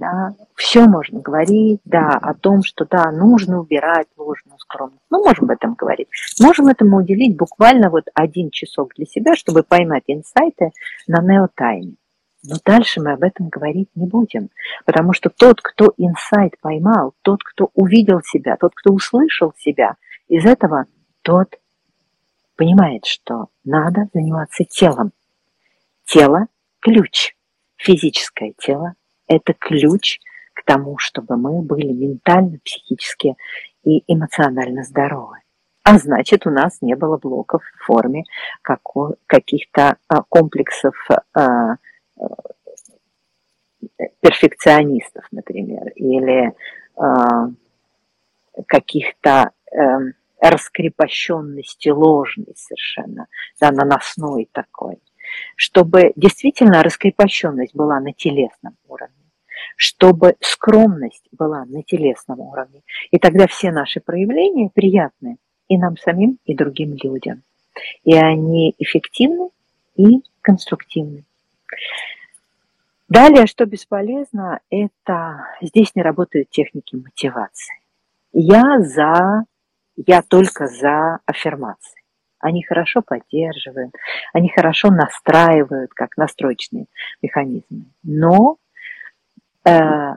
Да, все можно говорить, да, о том, что да, нужно убирать ложную скромность. Мы можем об этом говорить. Можем этому уделить буквально вот один часок для себя, чтобы поймать инсайты на неотайме. Но дальше мы об этом говорить не будем, потому что тот, кто инсайт поймал, тот, кто увидел себя, тот, кто услышал себя, из этого тот понимает, что надо заниматься телом. Тело – ключ. Физическое тело – это ключ к тому, чтобы мы были ментально, психически и эмоционально здоровы. А значит, у нас не было блоков в форме каких-то а, комплексов а, перфекционистов, например, или каких-то эм, раскрепощенности ложной совершенно, да, наносной такой, чтобы действительно раскрепощенность была на телесном уровне, чтобы скромность была на телесном уровне. И тогда все наши проявления приятны и нам самим, и другим людям. И они эффективны и конструктивны. Далее, что бесполезно, это здесь не работают техники мотивации. Я за я только за аффирмации. Они хорошо поддерживают, они хорошо настраивают, как настроечные механизмы. Но э,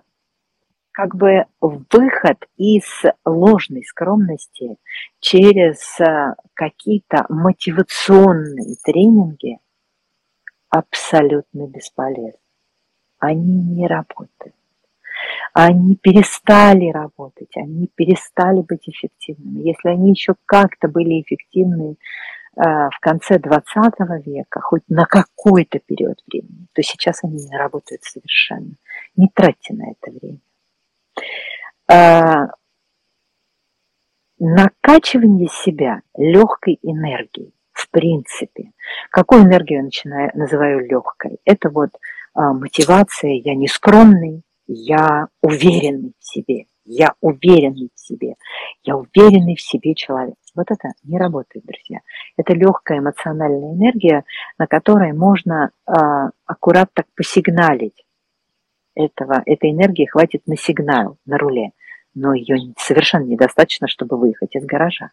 как бы выход из ложной скромности через э, какие-то мотивационные тренинги абсолютно бесполезны. Они не работают они перестали работать, они перестали быть эффективными. Если они еще как-то были эффективны в конце 20 века, хоть на какой-то период времени, то сейчас они не работают совершенно. Не тратьте на это время. Э, накачивание себя легкой энергией, в принципе. Какую энергию я начинаю, называю легкой? Это вот а, мотивация, я не скромный, я уверенный в себе, я уверенный в себе, я уверенный в себе человек. Вот это не работает, друзья. Это легкая эмоциональная энергия, на которой можно э, аккурат так посигналить. Этого, этой энергии хватит на сигнал на руле, но ее совершенно недостаточно, чтобы выехать из гаража.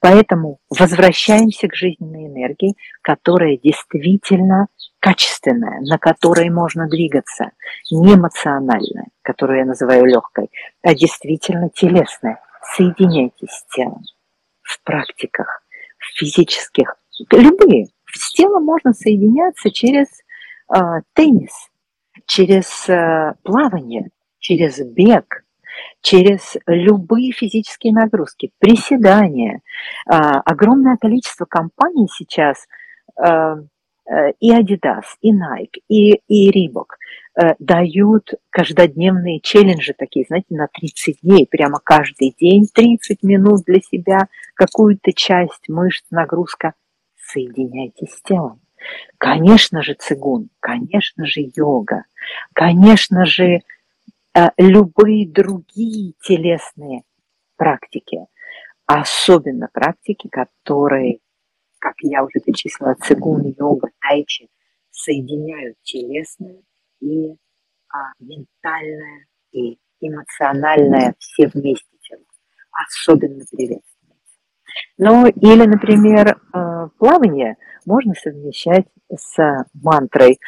Поэтому возвращаемся к жизненной энергии, которая действительно качественная, на которой можно двигаться, не эмоциональная, которую я называю легкой, а действительно телесная. Соединяйтесь с телом в практиках, в физических, любые. С телом можно соединяться через э, теннис, через э, плавание, через бег, через любые физические нагрузки, приседания. А, огромное количество компаний сейчас а, э, и Adidas, и Nike, и, и Reebok э, дают каждодневные челленджи такие, знаете, на 30 дней, прямо каждый день 30 минут для себя, какую-то часть мышц, нагрузка. Соединяйтесь с телом. Конечно же цигун, конечно же йога, конечно же Э, любые другие телесные практики. особенно практики, которые, как я уже перечислила, цигун, йога, тайчи, соединяют телесное и а, ментальное и эмоциональное все вместе тело. Особенно приветствуется. Ну, или, например, э, плавание можно совмещать с мантрой.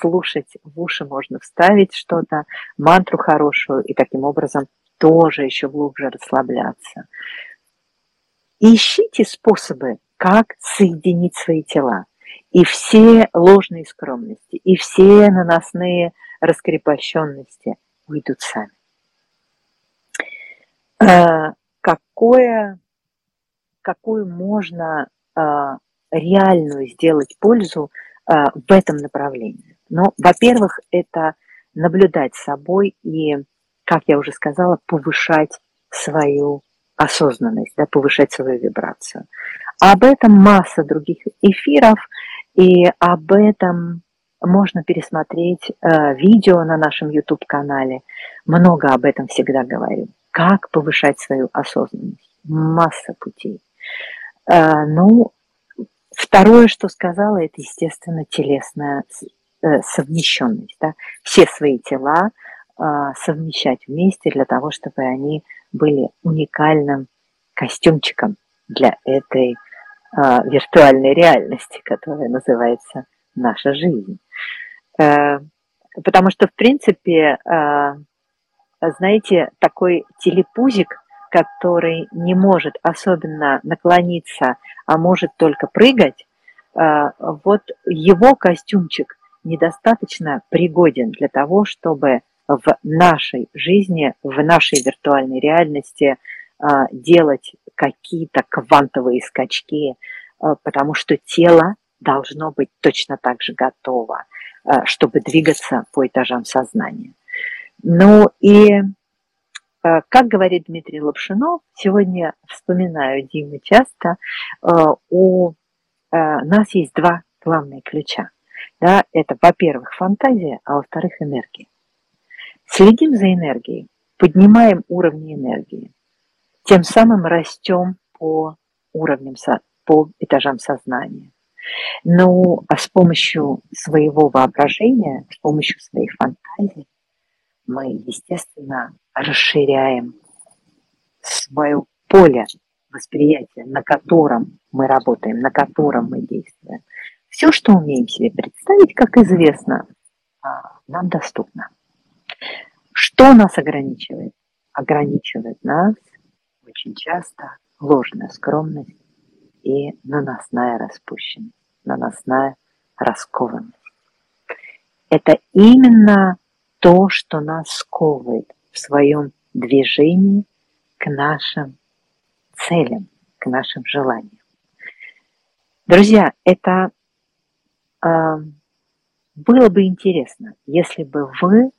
Слушать в уши можно вставить что-то, мантру хорошую, и таким образом тоже еще глубже расслабляться. Ищите способы, как соединить свои тела. И все ложные скромности, и все наносные раскрепощенности уйдут сами. Э, какое, какую можно э, реальную сделать пользу э, в этом направлении? Ну, во-первых, это наблюдать собой и, как я уже сказала, повышать свою осознанность, да, повышать свою вибрацию. Об этом масса других эфиров, и об этом можно пересмотреть э, видео на нашем YouTube-канале. Много об этом всегда говорю. Как повышать свою осознанность? Масса путей. Э, ну, второе, что сказала, это, естественно, телесная совмещенность. Да? Все свои тела э, совмещать вместе для того, чтобы они были уникальным костюмчиком для этой а, виртуальной реальности, которая называется наша жизнь. Э, потому что, в принципе, э, знаете, такой телепузик, который не может особенно наклониться, а может только прыгать, э, вот его костюмчик недостаточно пригоден для того, чтобы в нашей жизни, в нашей виртуальной реальности а, делать какие-то квантовые скачки, а, потому что тело должно быть точно так же готово, а, чтобы двигаться по этажам сознания. Ну и, как говорит Дмитрий Лапшинов, сегодня вспоминаю Диму часто, у нас есть два главные ключа. Да, это, во-первых, фантазия, а во-вторых, энергия. Следим за энергией, поднимаем уровни энергии тем самым растем по уровням, по этажам сознания. Ну, а с помощью своего воображения, с помощью своих фантазий мы, естественно, расширяем свое поле восприятия, на котором мы работаем, на котором мы действуем. Все, что умеем себе представить, как известно, а, нам доступно. Что нас ограничивает? Ограничивает нас очень часто ложная скромность и наносная распущенность, наносная раскованность. Это именно то, что нас сковывает в своем движении к нашим целям, к нашим желаниям. Друзья, это было бы интересно, если бы вы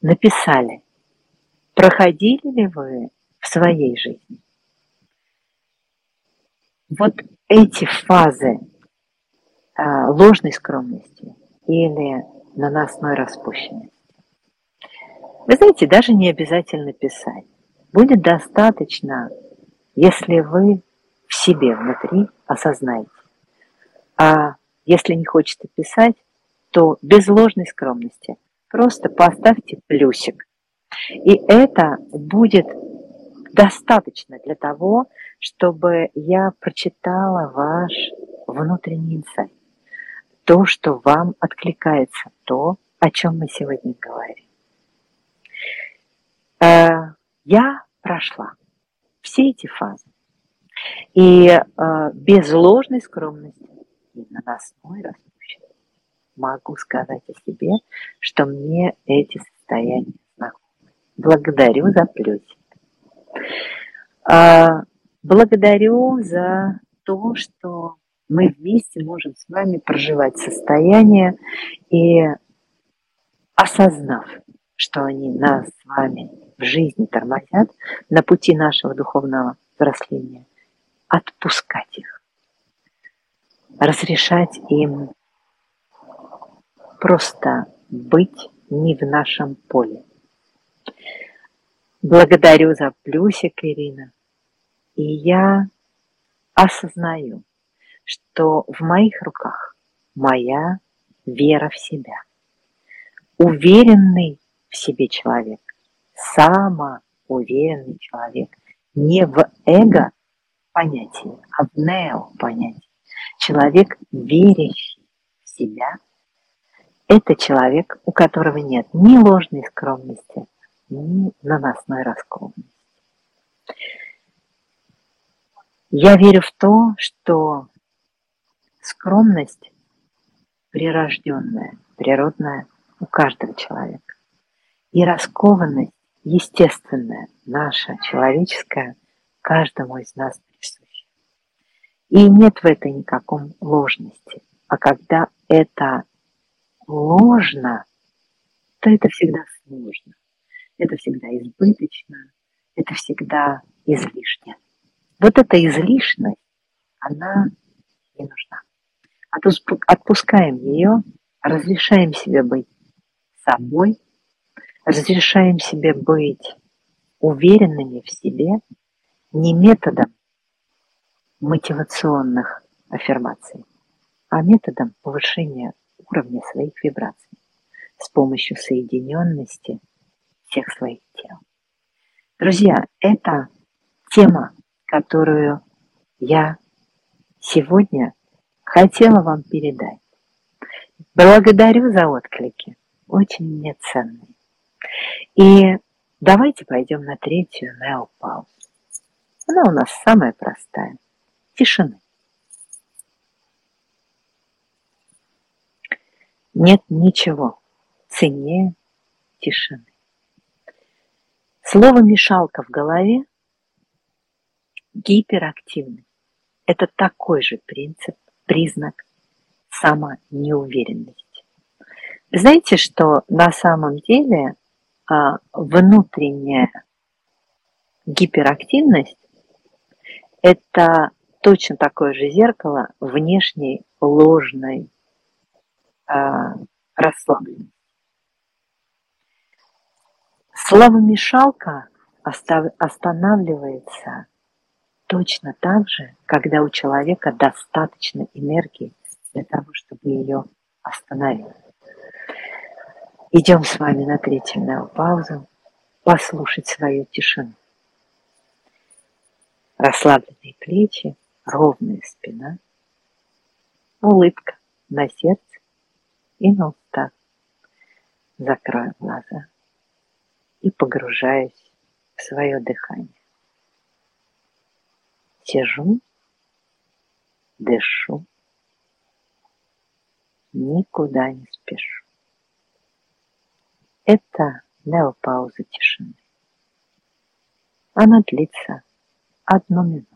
написали, проходили ли вы в своей жизни. Вот эти фазы а, ложной скромности или наносной распущенности. Вы знаете, даже не обязательно писать. Будет достаточно, если вы в себе внутри осознаете. А если не хочется писать, то без ложной скромности просто поставьте плюсик. И это будет достаточно для того, чтобы я прочитала ваш внутренний инсайт. То, что вам откликается, то, о чем мы сегодня говорим. Э, я прошла все эти фазы. И э, без ложной скромности и наносной распущенности могу сказать о себе, что мне эти состояния знакомы. Благодарю за плюсик. А, благодарю за то, что мы вместе можем с вами проживать состояние и осознав, что они нас с вами в жизни тормозят на пути нашего духовного взросления, отпускать их, разрешать им просто быть не в нашем поле. Благодарю за плюсик, Ирина. И я осознаю, что в моих руках моя вера в себя. Уверенный в себе человек, самоуверенный человек, не в эго понятии, а в нео понятии. Человек, верящий в себя, это человек, у которого нет ни ложной скромности, ни наносной раскованности. Я верю в то, что скромность прирожденная, природная у каждого человека. И раскованность естественная, наша, человеческая, каждому из нас. И нет в этой никаком ложности. А когда это ложно, то это всегда сложно. Это всегда избыточно, это всегда излишне. Вот эта излишность, она не нужна. Отпускаем ее, разрешаем себе быть собой, разрешаем себе быть уверенными в себе не методом мотивационных аффирмаций, а методом повышения уровня своих вибраций с помощью соединенности всех своих тел. Друзья, это тема которую я сегодня хотела вам передать. Благодарю за отклики, очень мне ценные. И давайте пойдем на третью неопаузу. Она у нас самая простая. Тишины. Нет ничего ценнее тишины. Слово «мешалка» в голове Гиперактивный – это такой же принцип, признак самонеуверенности. Знаете, что на самом деле а, внутренняя гиперактивность – это точно такое же зеркало внешней ложной а, расслабленности. Славомешалка останавливается точно так же, когда у человека достаточно энергии для того, чтобы ее остановить. Идем с вами на третью паузу, послушать свою тишину. Расслабленные плечи, ровная спина, улыбка на сердце и на устах. Закрою глаза и погружаюсь в свое дыхание. Сижу, дышу, никуда не спешу. Это неопауза тишины. Она длится одну минуту.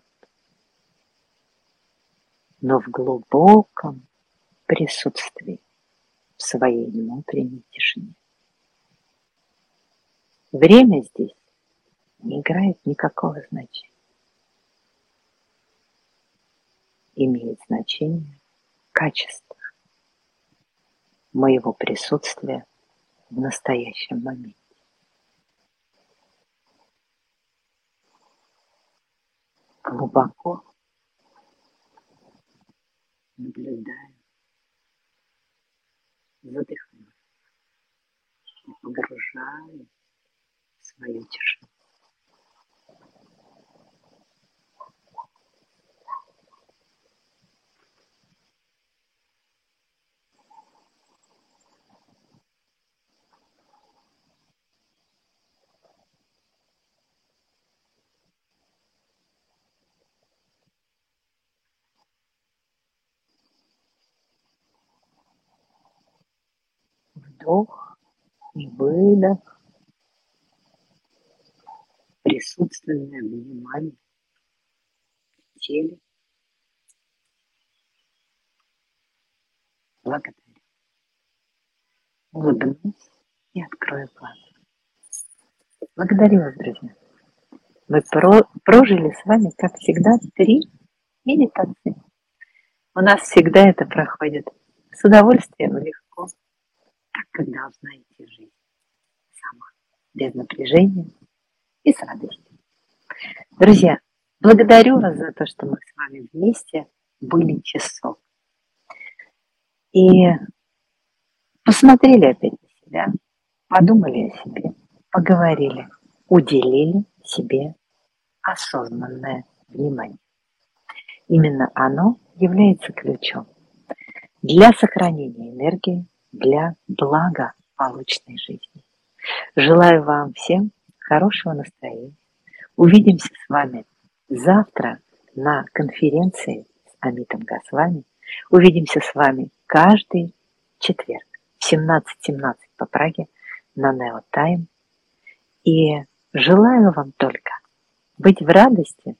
Но в глубоком присутствии в своей внутренней тишине. Время здесь не играет никакого значения. имеет значение качество моего присутствия в настоящем моменте. Глубоко наблюдаю, задыхаю и в свою тишину. Вдох и выдох, присутственное внимание в теле. Благодарю. Улыбнусь и открою глаза. Благодарю вас, друзья. Мы про прожили с вами, как всегда, три медитации. У нас всегда это проходит с удовольствием, легко так, как должна идти жизнь сама, без напряжения и с радостью. Друзья, Благодарю вас за то, что мы с вами вместе были часов. И посмотрели опять на себя, подумали о себе, поговорили, уделили себе осознанное внимание. Именно оно является ключом для сохранения энергии, для благополучной жизни. Желаю вам всем хорошего настроения. Увидимся с вами завтра на конференции с Амитом Гасвами. Увидимся с вами каждый четверг в 17.17 .17 по Праге на Neo Time. И желаю вам только быть в радости,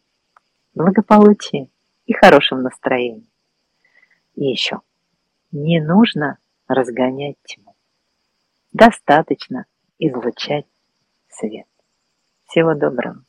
благополучии и хорошем настроении. И еще, не нужно разгонять тьму. Достаточно излучать свет. Всего доброго.